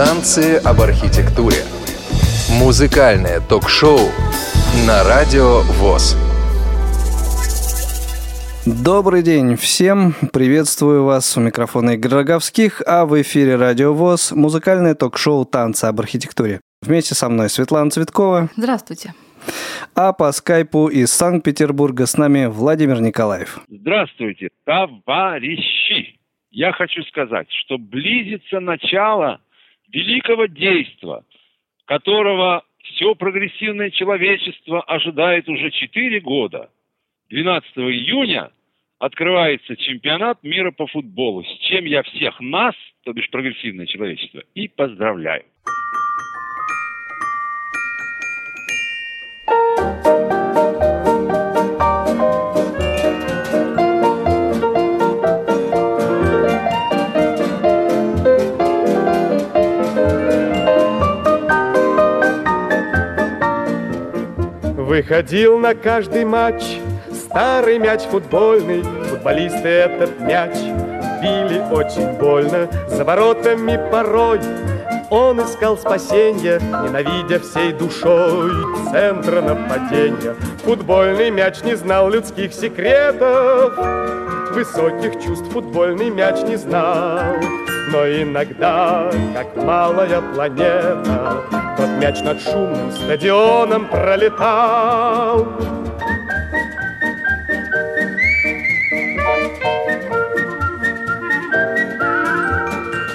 Танцы об архитектуре. Музыкальное ток-шоу на радио ВОЗ. Добрый день всем. Приветствую вас у микрофона Игорь Роговских, а в эфире Радио ВОЗ музыкальное ток-шоу «Танцы об архитектуре». Вместе со мной Светлана Цветкова. Здравствуйте. А по скайпу из Санкт-Петербурга с нами Владимир Николаев. Здравствуйте, товарищи! Я хочу сказать, что близится начало великого действа, которого все прогрессивное человечество ожидает уже 4 года. 12 июня открывается чемпионат мира по футболу, с чем я всех нас, то бишь прогрессивное человечество, и поздравляю. Выходил на каждый матч. Старый мяч футбольный. Футболисты этот мяч Били очень больно. За воротами порой он искал спасения, ненавидя всей душой. Центра нападения. Футбольный мяч не знал людских секретов, высоких чувств футбольный мяч не знал. Но иногда, как малая планета, тот мяч над шумным стадионом пролетал.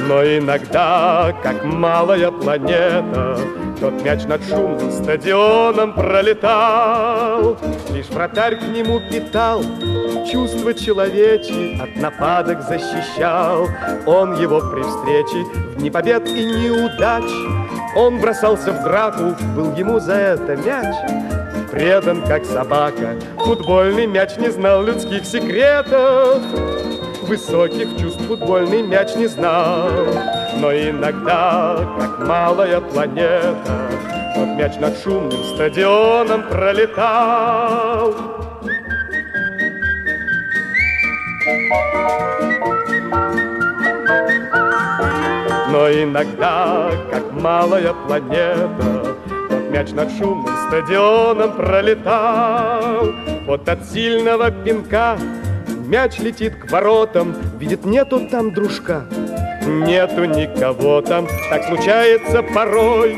Но иногда, как малая планета, Тот мяч над шумным стадионом пролетал. Лишь вратарь к нему питал чувства человечьи, От нападок защищал. Он его при встрече в дни побед и неудач Он бросался в драку, был ему за это мяч предан, как собака. Футбольный мяч не знал людских секретов. Высоких чувств футбольный мяч не знал Но иногда, как малая планета Тот мяч над шумным стадионом пролетал Но иногда, как малая планета Тот мяч над шумным стадионом пролетал Вот от сильного пинка Мяч летит к воротам, видит, нету там дружка. Нету никого там, так случается порой.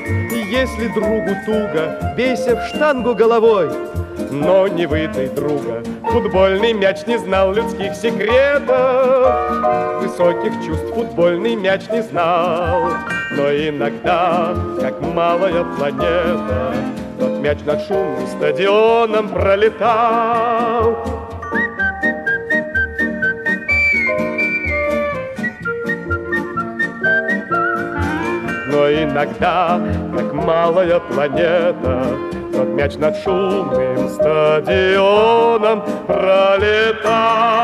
Если другу туго, бейся в штангу головой. Но не выдай друга, футбольный мяч не знал людских секретов. Высоких чувств футбольный мяч не знал. Но иногда, как малая планета, тот мяч над шумным стадионом пролетал. Иногда, как малая планета, тот мяч над шумным стадионом пролетал.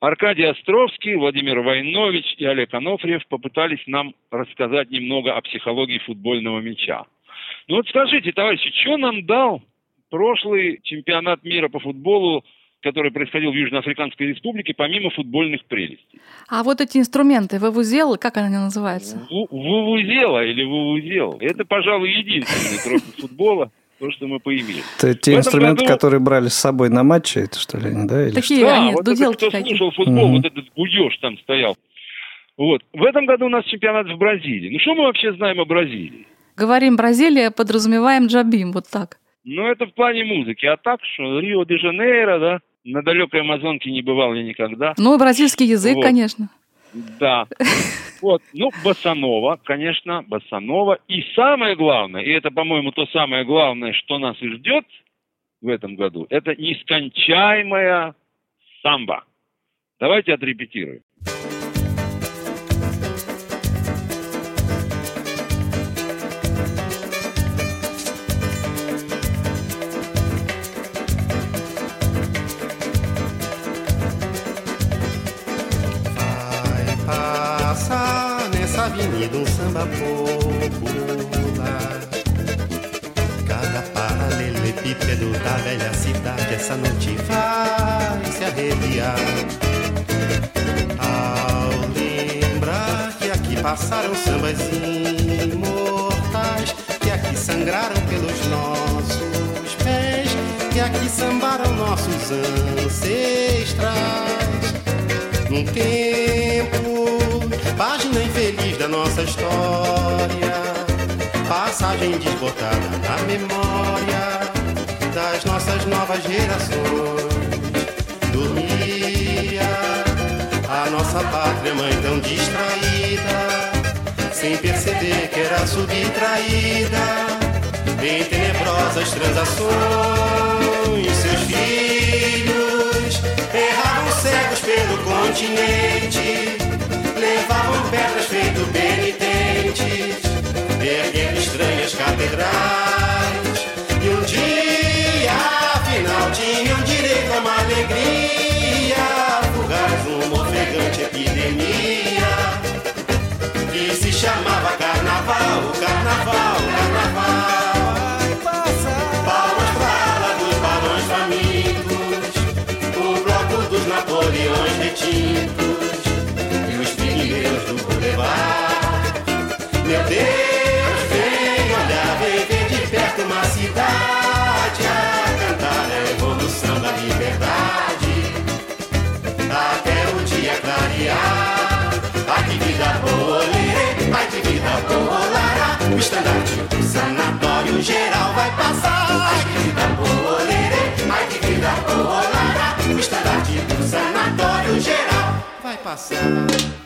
Аркадий Островский, Владимир Войнович и Олег Анофриев попытались нам рассказать немного о психологии футбольного мяча. Ну вот скажите, товарищи, что нам дал прошлый чемпионат мира по футболу который происходил в Южноафриканской Республике, помимо футбольных прелестей. А вот эти инструменты, вывузел, как они называются? Вывузела или вывузел. Это, пожалуй, единственное, кроме футбола, то, что мы поимели. Это те инструменты, году... которые брали с собой на матче, это что ли, да? Или Такие что? они, да, вот это, кто какие. слушал футбол, угу. вот этот гудеж там стоял. Вот. В этом году у нас чемпионат в Бразилии. Ну, что мы вообще знаем о Бразилии? Говорим Бразилия, подразумеваем джабим, вот так. Ну, это в плане музыки. А так, что Рио-де-Жанейро, да, на далекой Амазонке не бывал я никогда. Ну, бразильский язык, вот. конечно. Да. Вот, ну, Басанова, конечно, Басанова. И самое главное, и это, по-моему, то самое главное, что нас и ждет в этом году, это нескончаемая самбо. Давайте отрепетируем. de um samba popular. Cada paralelepípedo da velha cidade essa noite vai se arrepiar. Ao lembrar que aqui passaram sambas imortais, que aqui sangraram pelos nossos pés, que aqui sambaram nossos ancestrais. Num tempo página infeliz da nossa história, passagem desbotada na memória das nossas novas gerações. Dormia a nossa pátria mãe tão distraída, sem perceber que era subtraída em tenebrosas transações. Seus filhos erraram cegos pelo continente levavam pedras feito penitentes, erguendo estranhas catedrais. E um dia, afinal, tinham direito a uma alegria, fugaz uma ofegante epidemia, que se chamava no geral vai passar. É ai que vida colorere, ai que vida colorada. O estandarte do sanatório geral vai passar.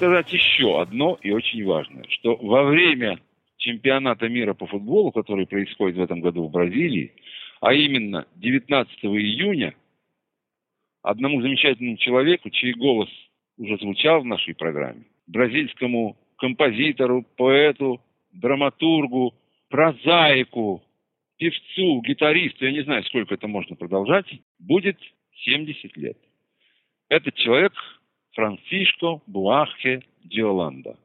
Сказать еще одно и очень важное, что во время чемпионата мира по футболу, который происходит в этом году в Бразилии, а именно 19 июня, одному замечательному человеку, чей голос уже звучал в нашей программе, бразильскому композитору, поэту, драматургу, прозаику, певцу, гитаристу, я не знаю, сколько это можно продолжать, будет 70 лет. Этот человек Francisco Buarque de Holanda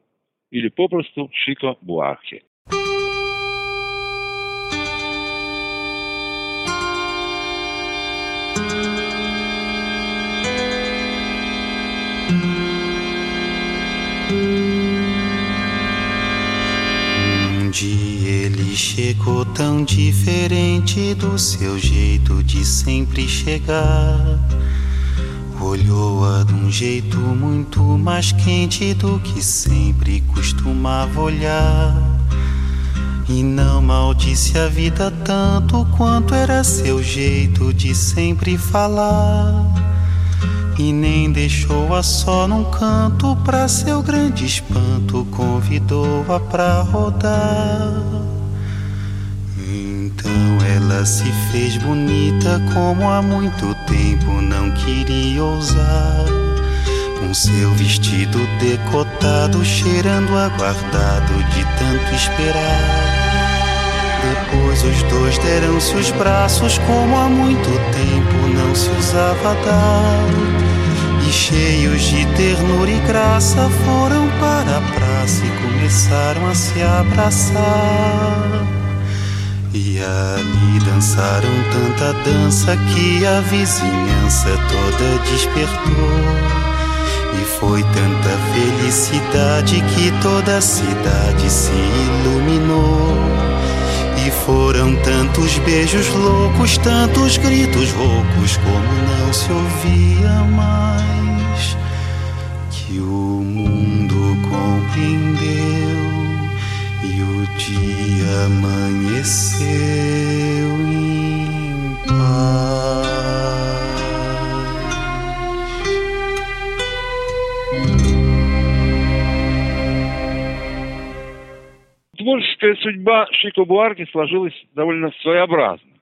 ili poprostu Chico Buarque. dia ele chegou tão diferente do seu jeito de sempre chegar. Olhou-a de um jeito muito mais quente do que sempre costumava olhar. E não maldisse a vida tanto quanto era seu jeito de sempre falar. E nem deixou-a só num canto, pra seu grande espanto, convidou-a pra rodar. Então ela se fez bonita como há muito tempo não queria ousar. Com seu vestido decotado, cheirando aguardado de tanto esperar. Depois os dois deram-se os braços como há muito tempo não se usava dar. E cheios de ternura e graça foram para a praça e começaram a se abraçar. E ali dançaram tanta dança que a vizinhança toda despertou. E foi tanta felicidade que toda a cidade se iluminou. E foram tantos beijos loucos, tantos gritos roucos, como não se ouvia mais. Que o mundo compreendeu Творческая судьба Шико Буарки сложилась довольно своеобразно.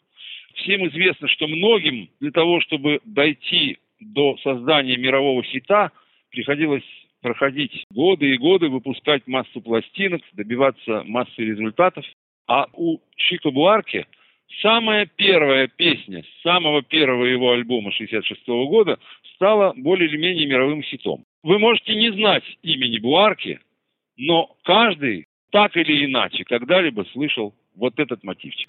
Всем известно, что многим для того, чтобы дойти до создания мирового хита, приходилось проходить годы и годы, выпускать массу пластинок, добиваться массы результатов. А у Шико Буарки самая первая песня с самого первого его альбома 66 года стала более или менее мировым хитом. Вы можете не знать имени Буарки, но каждый так или иначе когда-либо слышал вот этот мотивчик.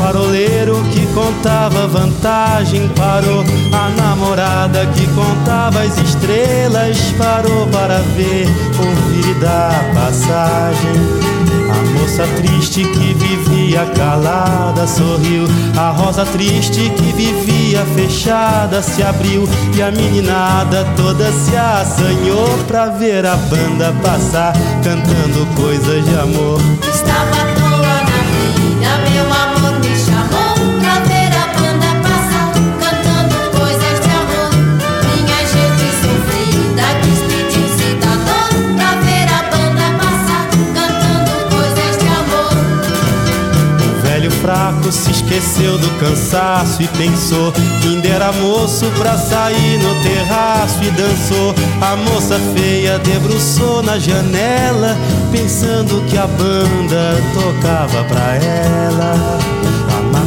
Faroleiro que contava vantagem parou. A namorada que contava as estrelas parou para ver, ouvir e dar passagem. A moça triste que vivia calada sorriu. A rosa triste que vivia fechada se abriu. E a meninada toda se assanhou pra ver a banda passar, cantando coisas de amor. Estava à toa na esqueceu do cansaço e pensou que ainda era moço pra sair no terraço e dançou. A moça feia debruçou na janela, pensando que a banda tocava pra ela.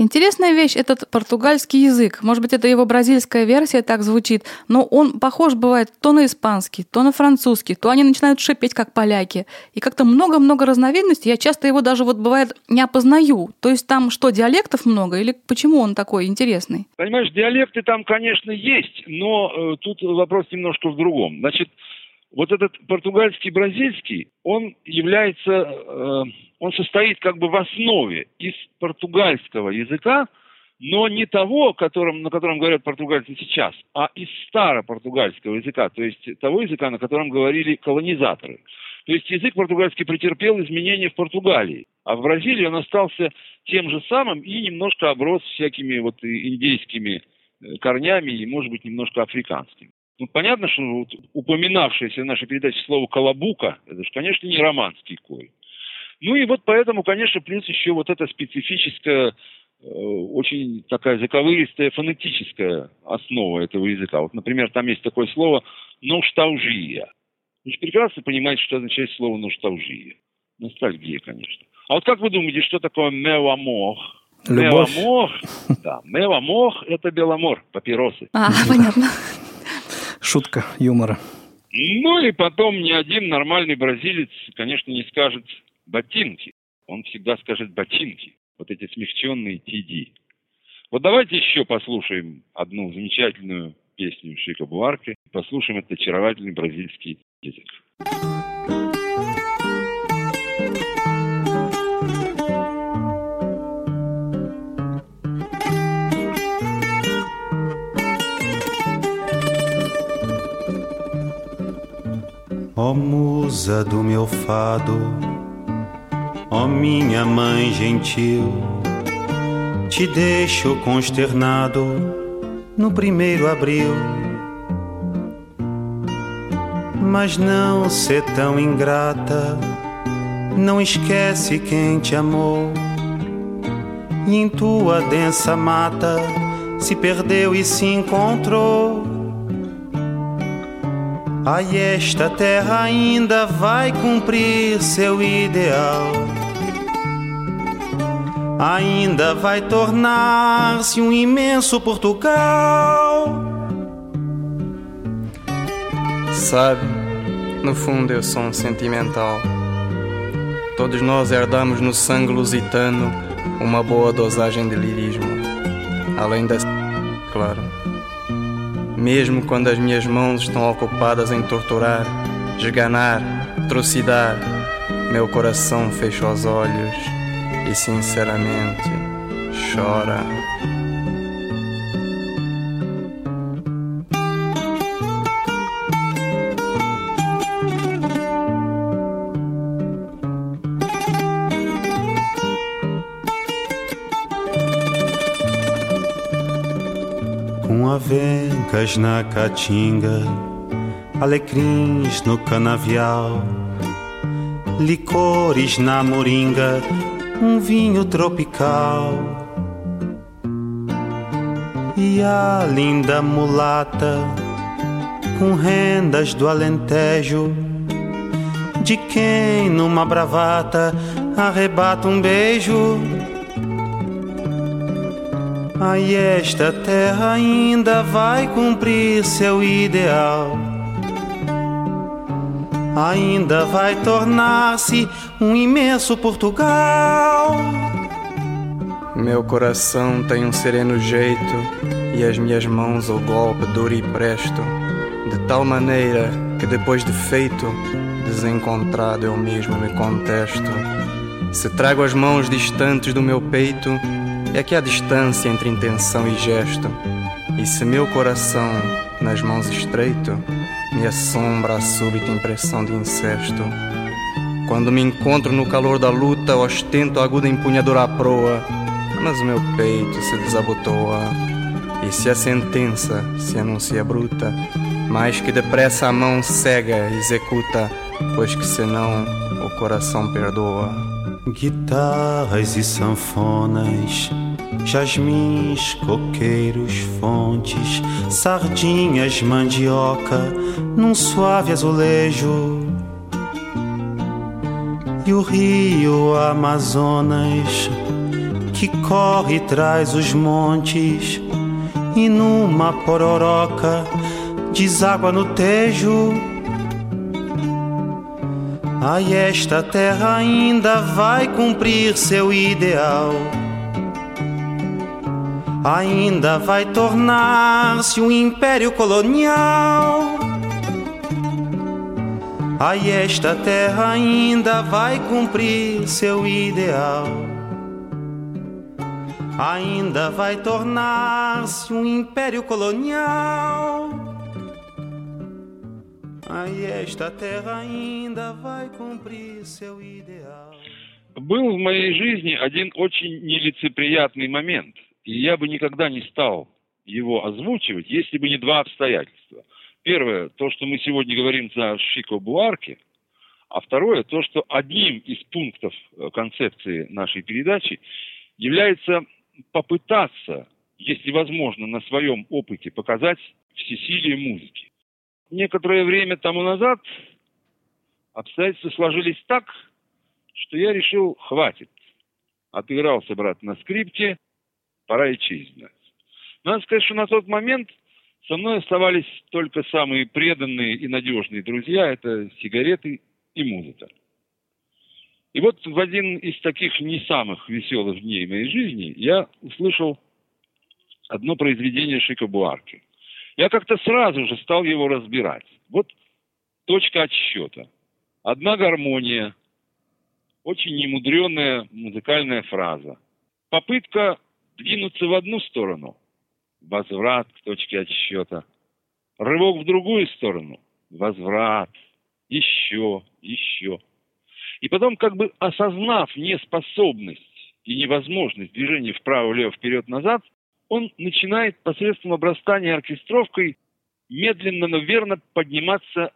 Интересная вещь этот португальский язык. Может быть, это его бразильская версия так звучит, но он похож бывает то на испанский, то на французский, то они начинают шипеть, как поляки. И как-то много-много разновидностей. Я часто его даже вот бывает не опознаю. То есть там что, диалектов много или почему он такой интересный? Понимаешь, диалекты там, конечно, есть, но э, тут вопрос немножко в другом. Значит, вот этот португальский бразильский, он является, э, он состоит как бы в основе из португальского языка, но не того, которым, на котором говорят португальцы сейчас, а из старопортугальского языка, то есть того языка, на котором говорили колонизаторы. То есть язык португальский претерпел изменения в Португалии, а в Бразилии он остался тем же самым и немножко оброс всякими вот индейскими э, корнями и, может быть, немножко африканскими. Ну, понятно, что вот упоминавшееся в нашей передаче слово «колобука» – это же, конечно, не романский корень. Ну и вот поэтому, конечно, плюс еще вот эта специфическая, э, очень такая заковыристая фонетическая основа этого языка. Вот, например, там есть такое слово «ношталжия». Вы же прекрасно понимаете, что означает слово «ношталжия». Ностальгия, конечно. А вот как вы думаете, что такое «меламох»? Любовь. Меламох, да, меламох – это беломор, папиросы. А, понятно. Шутка юмора. Ну и потом ни один нормальный бразилец, конечно, не скажет ботинки. Он всегда скажет ботинки. Вот эти смягченные TD. Вот давайте еще послушаем одну замечательную песню Шика Буарке. Послушаем этот очаровательный бразильский язык. Ó musa do meu fado, ó minha mãe gentil, te deixo consternado no primeiro abril. Mas não ser tão ingrata, não esquece quem te amou. E em tua densa mata se perdeu e se encontrou. Ai, esta terra ainda vai cumprir seu ideal. Ainda vai tornar-se um imenso Portugal. Sabe, no fundo eu sou um sentimental. Todos nós herdamos no sangue lusitano uma boa dosagem de lirismo. Além da. claro. Mesmo quando as minhas mãos estão ocupadas em torturar, esganar, trucidar, meu coração fecha os olhos e sinceramente chora. Com avencas na caatinga, alecrins no canavial, licores na moringa, um vinho tropical. E a linda mulata, com rendas do Alentejo, de quem numa bravata arrebata um beijo. Ai, esta terra ainda vai cumprir seu ideal. Ainda vai tornar-se um imenso Portugal. Meu coração tem um sereno jeito e as minhas mãos o golpe duro e presto, de tal maneira que depois de feito, desencontrado eu mesmo me contesto. Se trago as mãos distantes do meu peito, é que há distância entre intenção e gesto. E se meu coração nas mãos estreito, me assombra a súbita impressão de incesto. Quando me encontro no calor da luta, ostento a aguda empunhadura à proa, mas o meu peito se desabotoa e E se a sentença se anuncia bruta, mais que depressa a mão cega executa, pois que senão o coração perdoa. Guitarras e sanfonas, jasmins, coqueiros, fontes, sardinhas, mandioca, num suave azulejo. E o rio Amazonas, que corre e traz os montes, e numa pororoca deságua no tejo. Ai, esta terra ainda vai cumprir seu ideal Ainda vai tornar-se um império colonial. Ai, esta terra ainda vai cumprir seu ideal. Ainda vai tornar-se um império colonial. Ai, esta terra ainda vai cumprir seu ideal. Был в моей жизни один очень нелицеприятный момент, и я бы никогда не стал его озвучивать, если бы не два обстоятельства. Первое, то, что мы сегодня говорим за Шико Буарке, а второе, то, что одним из пунктов э, концепции нашей передачи является попытаться, если возможно, на своем опыте показать всесилие музыки. Некоторое время тому назад обстоятельства сложились так, что я решил, хватит. Отыгрался, брат, на скрипке, пора и честь знать. Надо сказать, что на тот момент со мной оставались только самые преданные и надежные друзья, это сигареты и музыка. И вот в один из таких не самых веселых дней моей жизни я услышал одно произведение Шика Буарки. Я как-то сразу же стал его разбирать. Вот точка отсчета. Одна гармония, очень немудренная музыкальная фраза. Попытка двинуться в одну сторону, возврат к точке отсчета. Рывок в другую сторону, возврат, еще, еще. И потом, как бы осознав неспособность и невозможность движения вправо, влево, вперед, назад, он начинает посредством обрастания оркестровкой медленно, но верно подниматься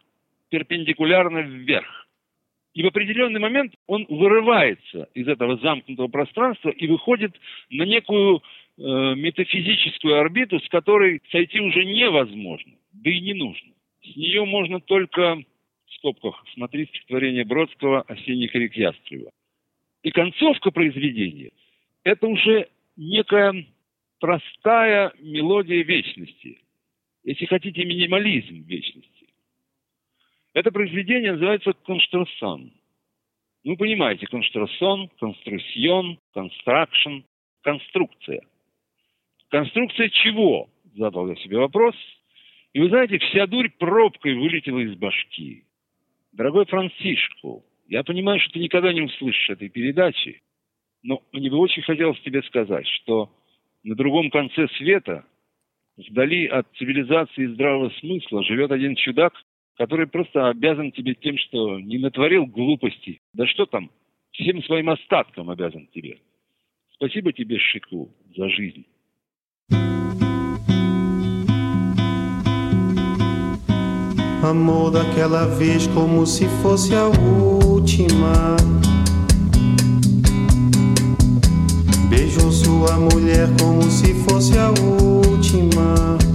перпендикулярно вверх. И в определенный момент он вырывается из этого замкнутого пространства и выходит на некую э, метафизическую орбиту, с которой сойти уже невозможно, да и не нужно. С нее можно только, в скобках, смотреть стихотворение Бродского «Осенних рек Ястрева». И концовка произведения – это уже некая простая мелодия вечности. Если хотите, минимализм вечности. Это произведение называется «Конструксон». Ну, вы понимаете, конструксон, конструсьон, констракшн, конструкция. Конструкция чего? Задал я себе вопрос. И вы знаете, вся дурь пробкой вылетела из башки. Дорогой Францишку, я понимаю, что ты никогда не услышишь этой передачи, но мне бы очень хотелось тебе сказать, что на другом конце света, вдали от цивилизации и здравого смысла, живет один чудак, который просто обязан тебе тем, что не натворил глупостей. Да что там, всем своим остатком обязан тебе. Спасибо тебе, Шику, за жизнь. Amor daquela vez como se fosse a última. Beijou sua mulher como se fosse a última.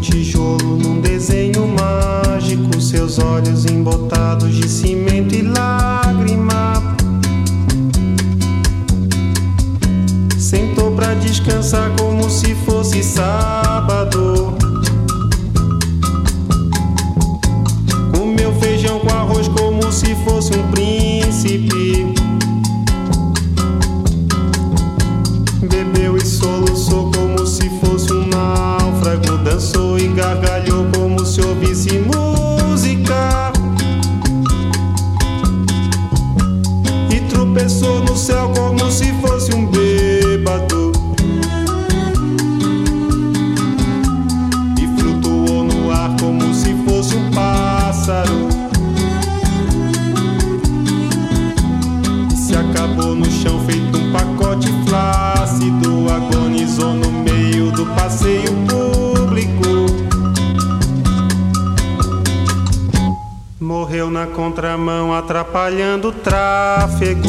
Tijolo num desenho mágico. Seus olhos embotados de cimento e lágrima. Sentou pra descansar como se fosse sábado. Comeu feijão com arroz como se fosse um passeio público. Morreu na contramão, atrapalhando o tráfego.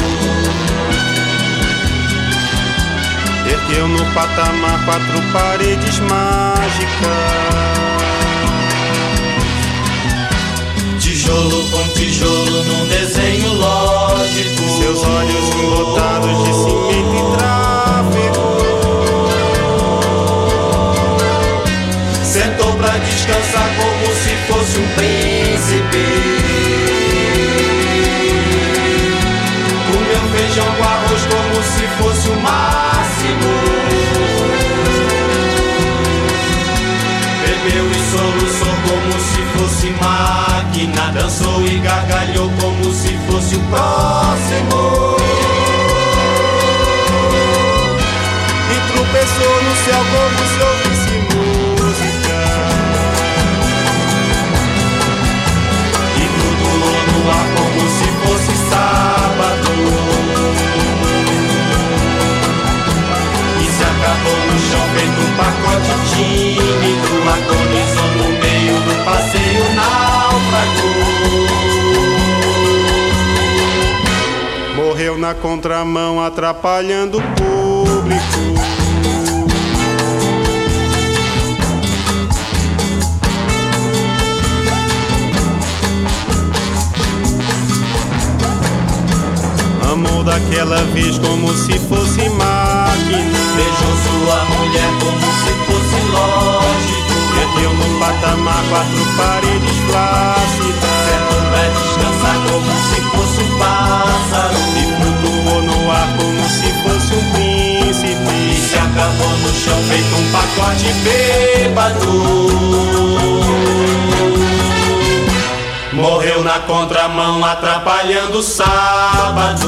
Ergueu no patamar quatro paredes mágicas. Tijolo com tijolo num desenho lógico. Seus olhos embotados de cimento e tráfego. Sentou pra descansar como se fosse um príncipe. Feijão com arroz como se fosse o máximo. Soluçou como se fosse máquina. Dançou e gargalhou como se fosse o próximo. E tropeçou no céu como se na contramão, atrapalhando o público. Amou daquela vez como se fosse máquina. Beijou sua mulher como se fosse lógico Ergueu no patamar quatro paredes flácidas. Sentou pra descansar como se fosse um pássaro. E flutuou no ar como se fosse um E príncipe. se acabou no chão feito um pacote bêbado. Morreu na contramão atrapalhando o sábado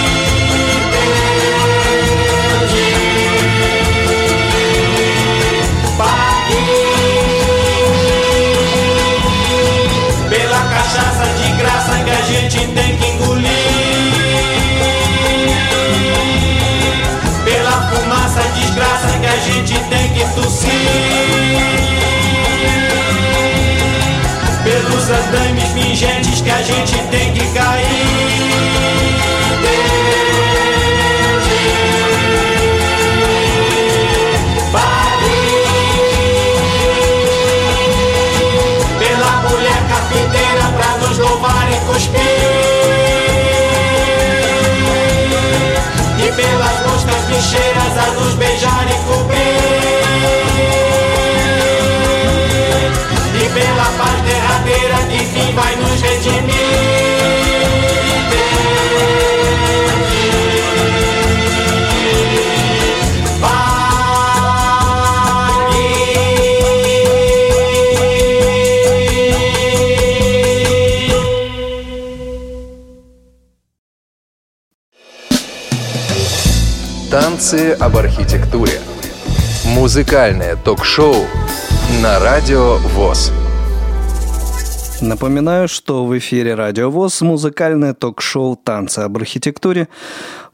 Музыкальное ток-шоу на Радио ВОЗ. Напоминаю, что в эфире Радио ВОЗ музыкальное ток-шоу «Танцы об архитектуре».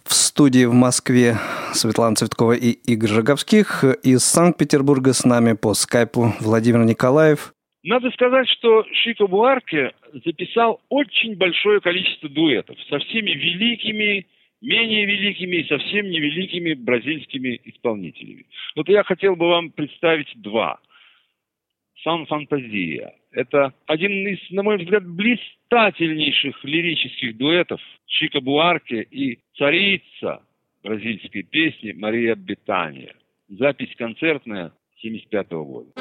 В студии в Москве Светлана Цветкова и Игорь Жаговских. Из Санкт-Петербурга с нами по скайпу Владимир Николаев. Надо сказать, что Шико Буарке записал очень большое количество дуэтов со всеми великими, менее великими и совсем невеликими бразильскими исполнителями. Вот я хотел бы вам представить два. «Сан Фантазия». Это один из, на мой взгляд, блистательнейших лирических дуэтов Чика Буарке и царица бразильской песни Мария Бетания. Запись концертная 75 года.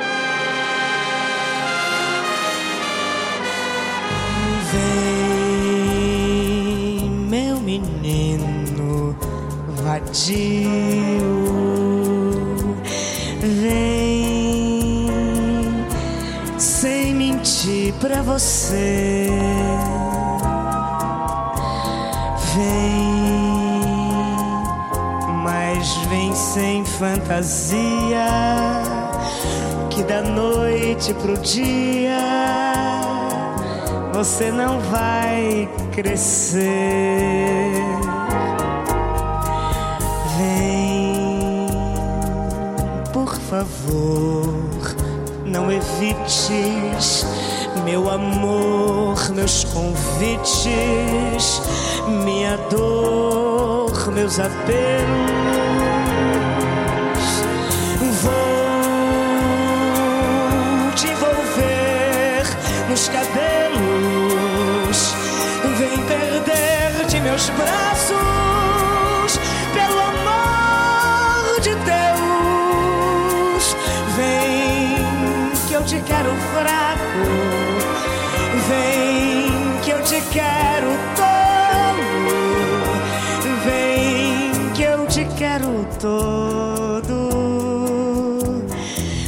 Meu menino vadio, vem sem mentir pra você. Vem, mas vem sem fantasia, que da noite pro dia você não vai crescer. Favor, não evites, meu amor, meus convites, minha dor, meus apelos. Vou te envolver nos cabelos. Vem perder-te meus braços, te quero tolo. Vem que eu te quero todo.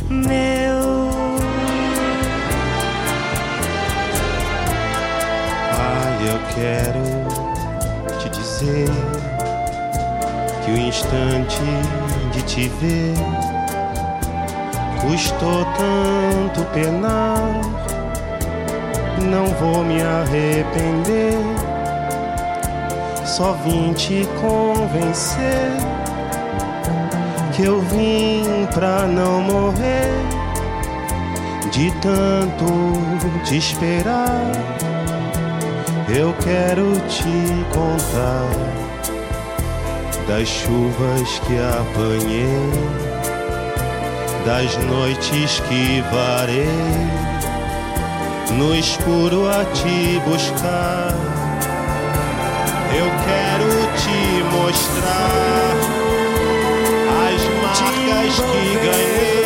Meu Ai, eu quero te dizer que o instante de te ver custou tanto penar. Não vou me arrepender, só vim te convencer que eu vim pra não morrer de tanto te esperar. Eu quero te contar das chuvas que apanhei, das noites que varei, no escuro a te buscar. Eu quero te mostrar as marcas que ganhei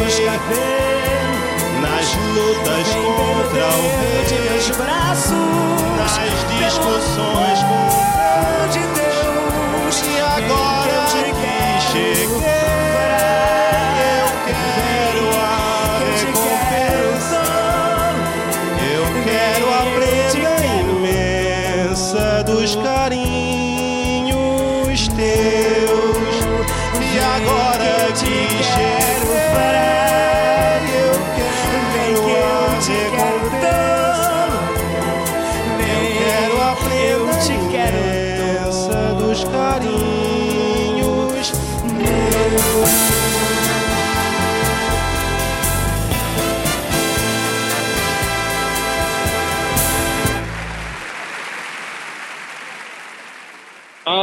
nas lutas contra o braços. nas discussões com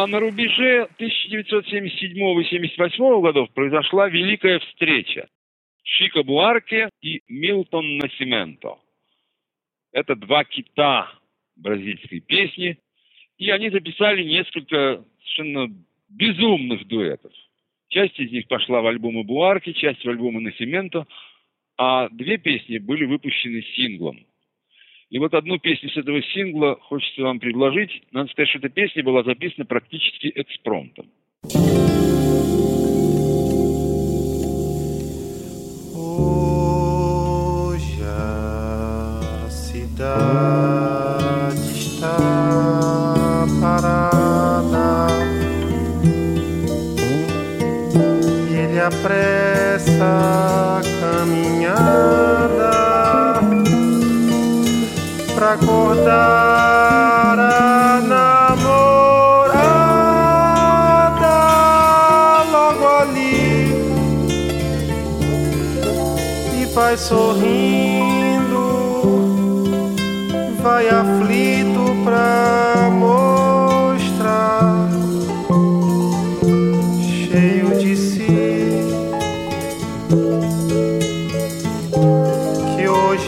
на рубеже 1977 и 78 годов произошла великая встреча Шика Буарке и Милтон Насименто. Это два кита бразильской песни, и они записали несколько совершенно безумных дуэтов. Часть из них пошла в альбомы Буарки, часть в альбомы Насименто, а две песни были выпущены синглом. И вот одну песню с этого сингла хочется вам предложить. Надо сказать, что эта песня была записана практически экспромтом. Hoje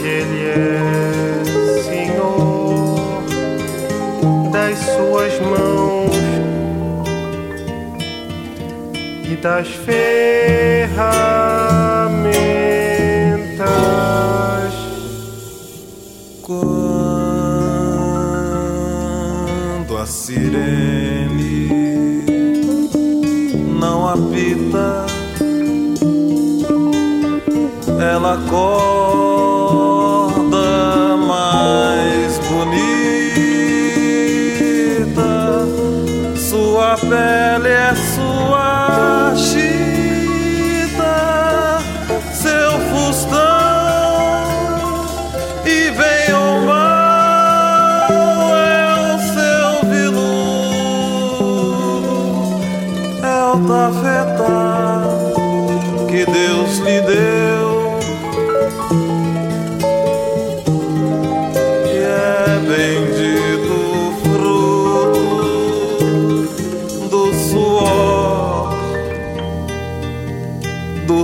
ele é senhor das suas mãos e das ferramentas. Quando a sirene não apita, ela acorda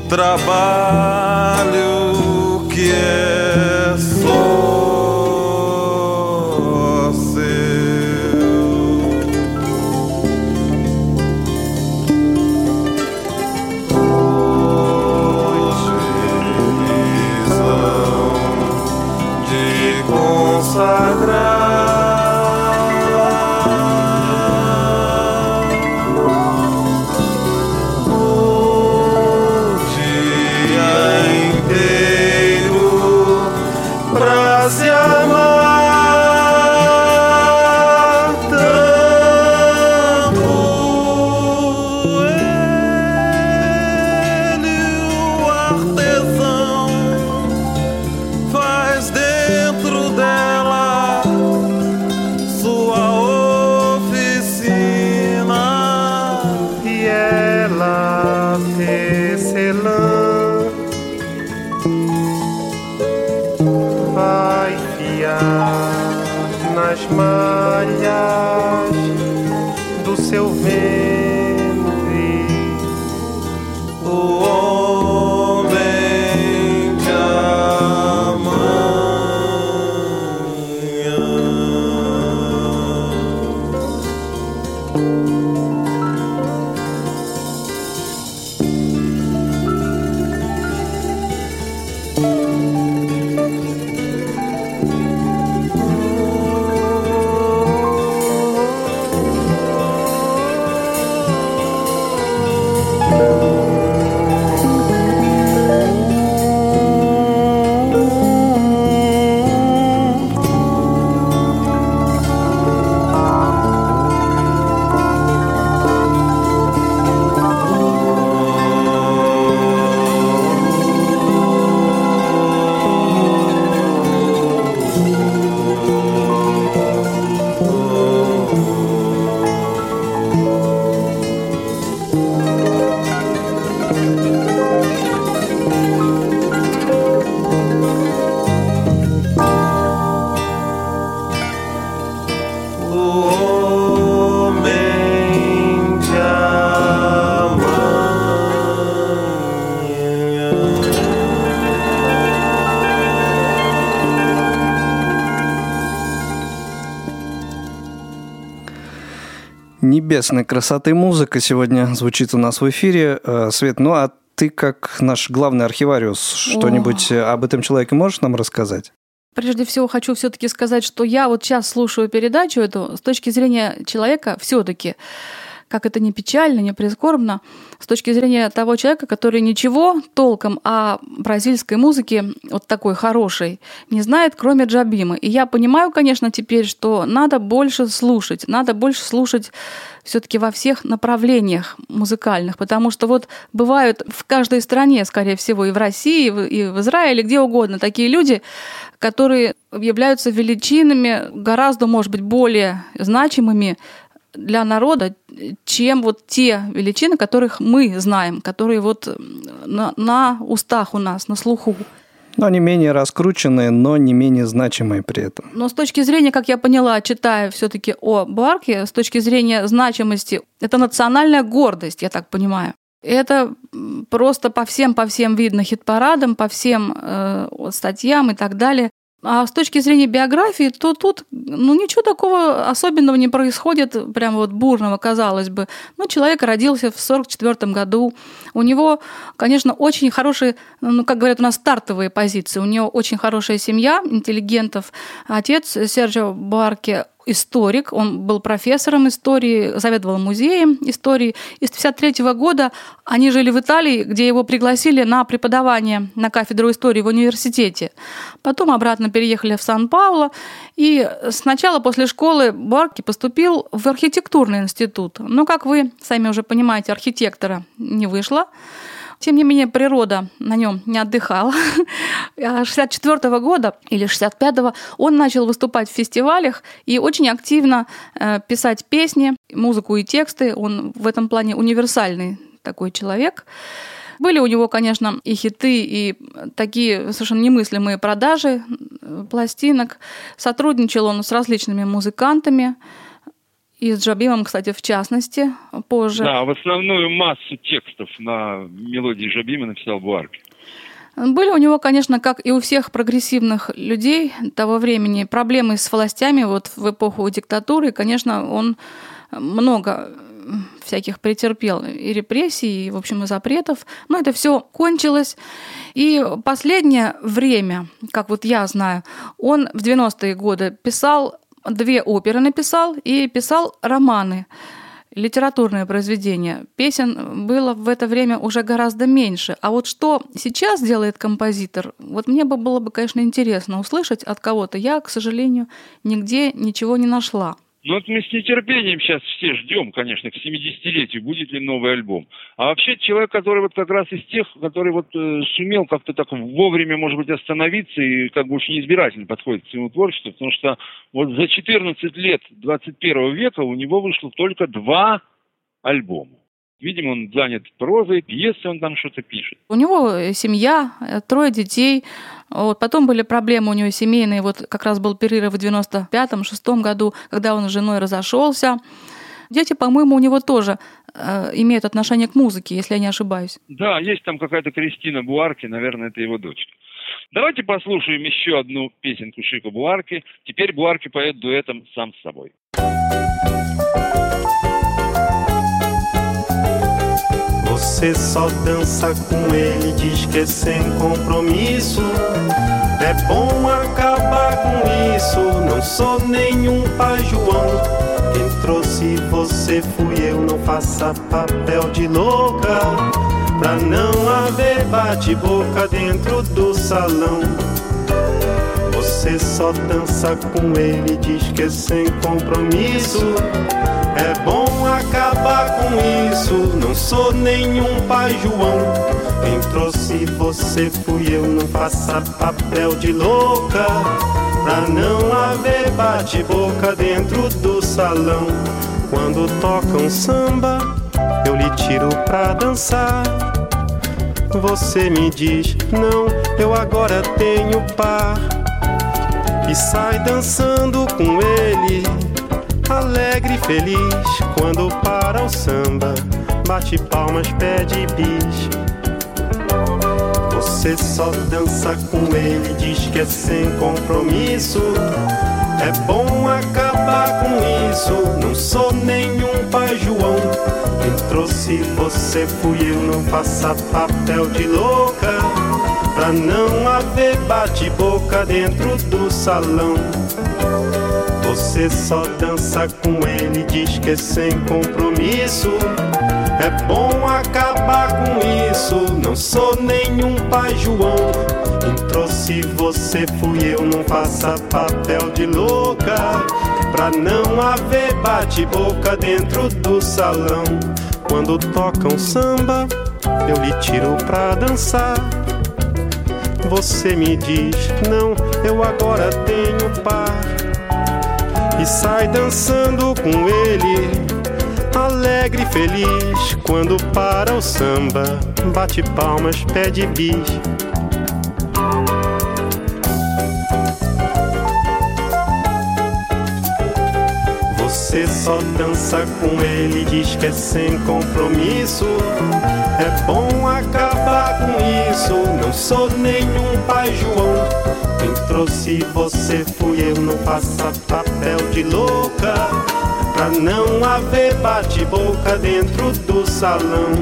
trabalho que é Небесной красоты музыка сегодня звучит у нас в эфире. Э, Свет, ну а ты как наш главный архивариус, что-нибудь э, об этом человеке можешь нам рассказать? Прежде всего хочу все-таки сказать, что я вот сейчас слушаю передачу эту с точки зрения человека все-таки, как это не печально, не прискорбно, с точки зрения того человека, который ничего толком о бразильской музыке вот такой хорошей не знает, кроме Джабимы. И я понимаю, конечно, теперь, что надо больше слушать, надо больше слушать все-таки во всех направлениях музыкальных, потому что вот бывают в каждой стране, скорее всего, и в России, и в Израиле, где угодно, такие люди, которые являются величинами, гораздо, может быть, более значимыми для народа, чем вот те величины, которых мы знаем, которые вот на, на устах у нас, на слуху. Но не менее раскрученные, но не менее значимые при этом. Но с точки зрения, как я поняла, читая все-таки о Барке, с точки зрения значимости, это национальная гордость, я так понимаю. Это просто по всем, по всем видно хит-парадам, по всем э, статьям и так далее. А с точки зрения биографии, то тут ну, ничего такого особенного не происходит, прям вот бурного, казалось бы. Ну, человек родился в 1944 году. У него, конечно, очень хорошие, ну, как говорят у нас, стартовые позиции. У него очень хорошая семья интеллигентов. Отец Серджио Барки историк, он был профессором истории, заведовал музеем истории. И с 1953 года они жили в Италии, где его пригласили на преподавание на кафедру истории в университете. Потом обратно переехали в Сан-Пауло. И сначала после школы Барки поступил в архитектурный институт. Но, как вы сами уже понимаете, архитектора не вышло. Тем не менее, природа на нем не отдыхала. А 64 года или 65-го он начал выступать в фестивалях и очень активно э, писать песни, музыку и тексты. Он в этом плане универсальный такой человек. Были у него, конечно, и хиты, и такие совершенно немыслимые продажи э, пластинок. Сотрудничал он с различными музыкантами. И с Джабимом, кстати, в частности, позже. Да, в основную массу текстов на мелодии Джабима написал Буарки. Были у него, конечно, как и у всех прогрессивных людей того времени, проблемы с властями вот в эпоху диктатуры. конечно, он много всяких претерпел и репрессий, и, в общем, и запретов. Но это все кончилось. И последнее время, как вот я знаю, он в 90-е годы писал две оперы написал и писал романы, литературные произведения. Песен было в это время уже гораздо меньше. А вот что сейчас делает композитор, вот мне бы было бы, конечно, интересно услышать от кого-то. Я, к сожалению, нигде ничего не нашла. Ну вот мы с нетерпением сейчас все ждем, конечно, к 70-летию, будет ли новый альбом. А вообще человек, который вот как раз из тех, который вот э, сумел как-то так вовремя, может быть, остановиться и как бы очень избирательно подходит к своему творчеству, потому что вот за 14 лет 21 века у него вышло только два альбома. Видимо, он занят прозой, пьесы он там что-то пишет. У него э, семья, э, трое детей. Вот. Потом были проблемы у него семейные. Вот как раз был перерыв в 95-6 году, когда он с женой разошелся. Дети, по-моему, у него тоже э, имеют отношение к музыке, если я не ошибаюсь. Да, есть там какая-то Кристина Буарки, наверное, это его дочка. Давайте послушаем еще одну песенку Шика Буарки. Теперь Буарки поет дуэтом сам с собой. Você só dança com ele, diz que é sem compromisso. É bom acabar com isso. Não sou nenhum pai João. Quem trouxe você fui eu. Não faça papel de louca. Pra não haver bate-boca dentro do salão. Você só dança com ele, diz que é sem compromisso. É bom acabar com isso. Não sou nenhum pai João. Quem trouxe você fui eu. Não faça papel de louca. Pra não haver bate-boca dentro do salão. Quando tocam samba, eu lhe tiro pra dançar. Você me diz, não, eu agora tenho par. E sai dançando com ele alegre e feliz quando para o samba, bate palmas, pede bis. Você só dança com ele, diz que é sem compromisso. É bom acabar com isso, não sou nenhum pai João. Quem trouxe você fui eu, não faça papel de louca. Pra não haver bate-boca dentro do salão. Você só dança com ele, diz que sem compromisso. É bom acabar com isso. Não sou nenhum pai João. Entrou se você fui eu, não faça papel de louca. Pra não haver bate-boca dentro do salão. Quando tocam samba, eu lhe tiro pra dançar. Você me diz, não, eu agora tenho par. E sai dançando com ele, alegre e feliz. Quando para o samba, bate palmas, pede bis. só dança com ele, diz que é sem compromisso. É bom acabar com isso. Não sou nenhum pai João. Quem trouxe você fui eu, não faça papel de louca. Pra não haver bate-boca dentro do salão.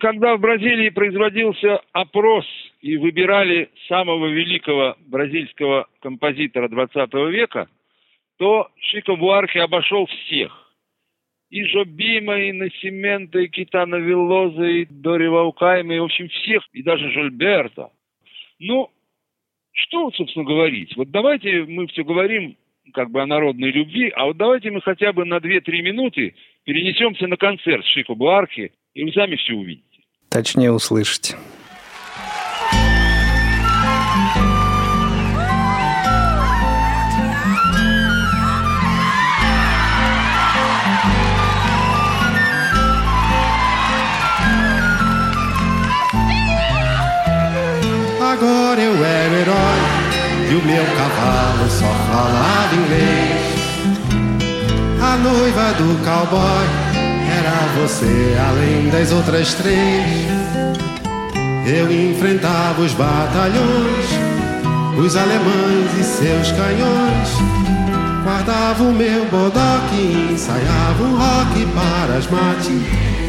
Когда в Бразилии производился опрос и выбирали самого великого бразильского композитора 20 века, то Шико Буархе обошел всех. И Жобима, и Насимента, и Китана Виллоза, и Дори Ваукайма, и, в общем, всех, и даже Жильберта. Ну, что, собственно, говорить? Вот давайте мы все говорим как бы о народной любви, а вот давайте мы хотя бы на 2-3 минуты перенесемся на концерт Шико Буархи, и вы сами все увидите. Точнее услышите. E o meu cavalo só falava inglês. A noiva do cowboy era você, além das outras três. Eu enfrentava os batalhões, os alemães e seus canhões. Guardava o meu bodoque ensaiava um rock para as matinês.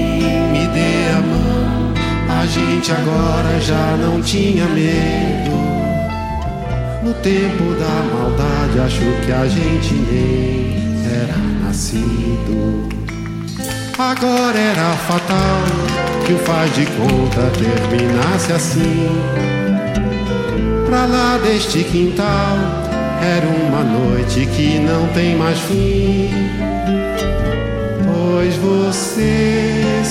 gente agora já não tinha medo. No tempo da maldade, acho que a gente nem era nascido. Agora era fatal que o faz de conta terminasse assim. Pra lá deste quintal era uma noite que não tem mais fim. Pois você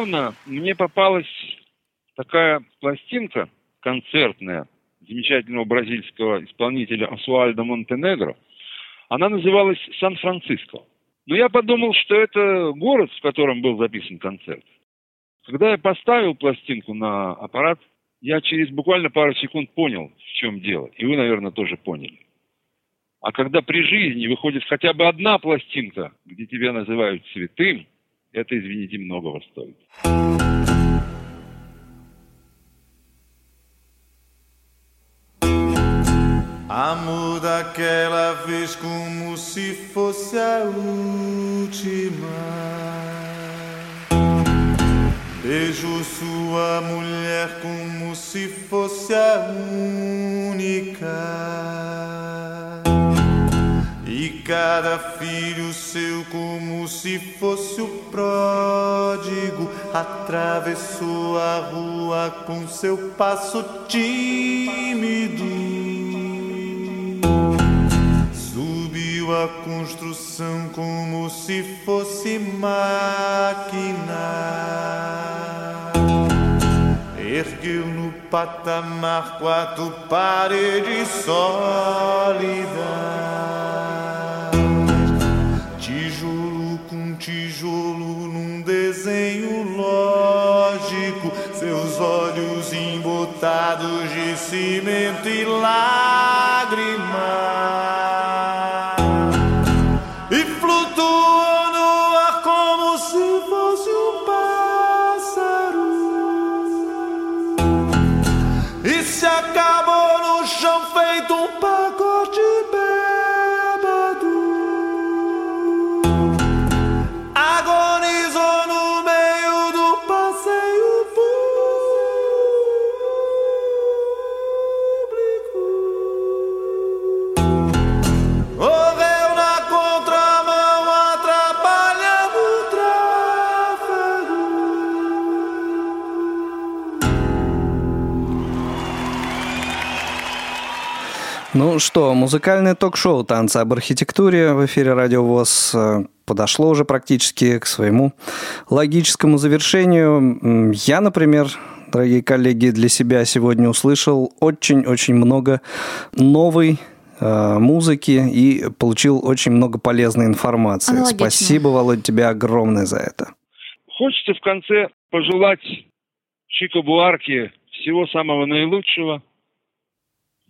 Недавно мне попалась такая пластинка концертная замечательного бразильского исполнителя Асуальдо Монтенегро. Она называлась Сан-Франциско. Но я подумал, что это город, в котором был записан концерт. Когда я поставил пластинку на аппарат, я через буквально пару секунд понял, в чем дело. И вы, наверное, тоже поняли. А когда при жизни выходит хотя бы одна пластинка, где тебя называют святым, это, извините, многого стоит. Amor daquela vez como se fosse a última. Beijo sua mulher como se fosse a única. Cada filho seu como se fosse o pródigo. Atravessou a rua com seu passo tímido. Subiu a construção como se fosse máquina. Ergueu no patamar quatro paredes sólidas. Olhos embotados de cimento e lágrimas. Что, музыкальное ток-шоу «Танцы об архитектуре» в эфире «Радио ВОЗ» э, подошло уже практически к своему логическому завершению. Я, например, дорогие коллеги, для себя сегодня услышал очень-очень много новой э, музыки и получил очень много полезной информации. Аналогично. Спасибо, Володь, тебе огромное за это. Хочется в конце пожелать Чико Буарке всего самого наилучшего.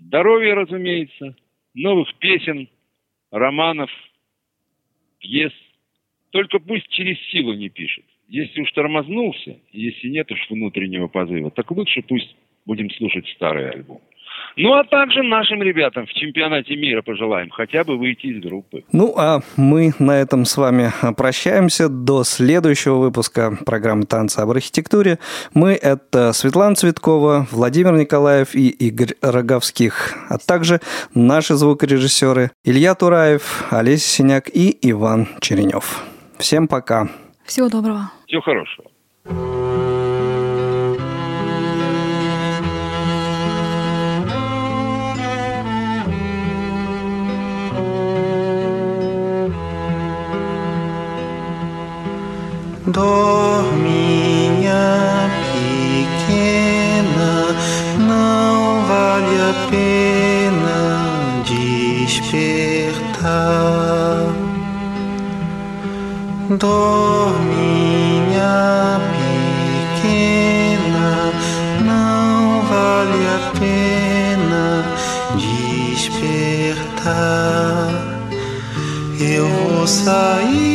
Здоровья, разумеется, новых песен, романов, пьес. Только пусть через силу не пишет. Если уж тормознулся, если нет уж внутреннего позыва, так лучше пусть будем слушать старый альбом. Ну а также нашим ребятам в чемпионате мира пожелаем хотя бы выйти из группы. Ну, а мы на этом с вами прощаемся до следующего выпуска программы «Танцы об архитектуре». Мы — это Светлана Цветкова, Владимир Николаев и Игорь Роговских, а также наши звукорежиссеры Илья Тураев, Олеся Синяк и Иван Черенев. Всем пока. Всего доброго. Всего хорошего. Dorminha pequena, não vale a pena despertar. Dorminha pequena, não vale a pena despertar. Eu vou sair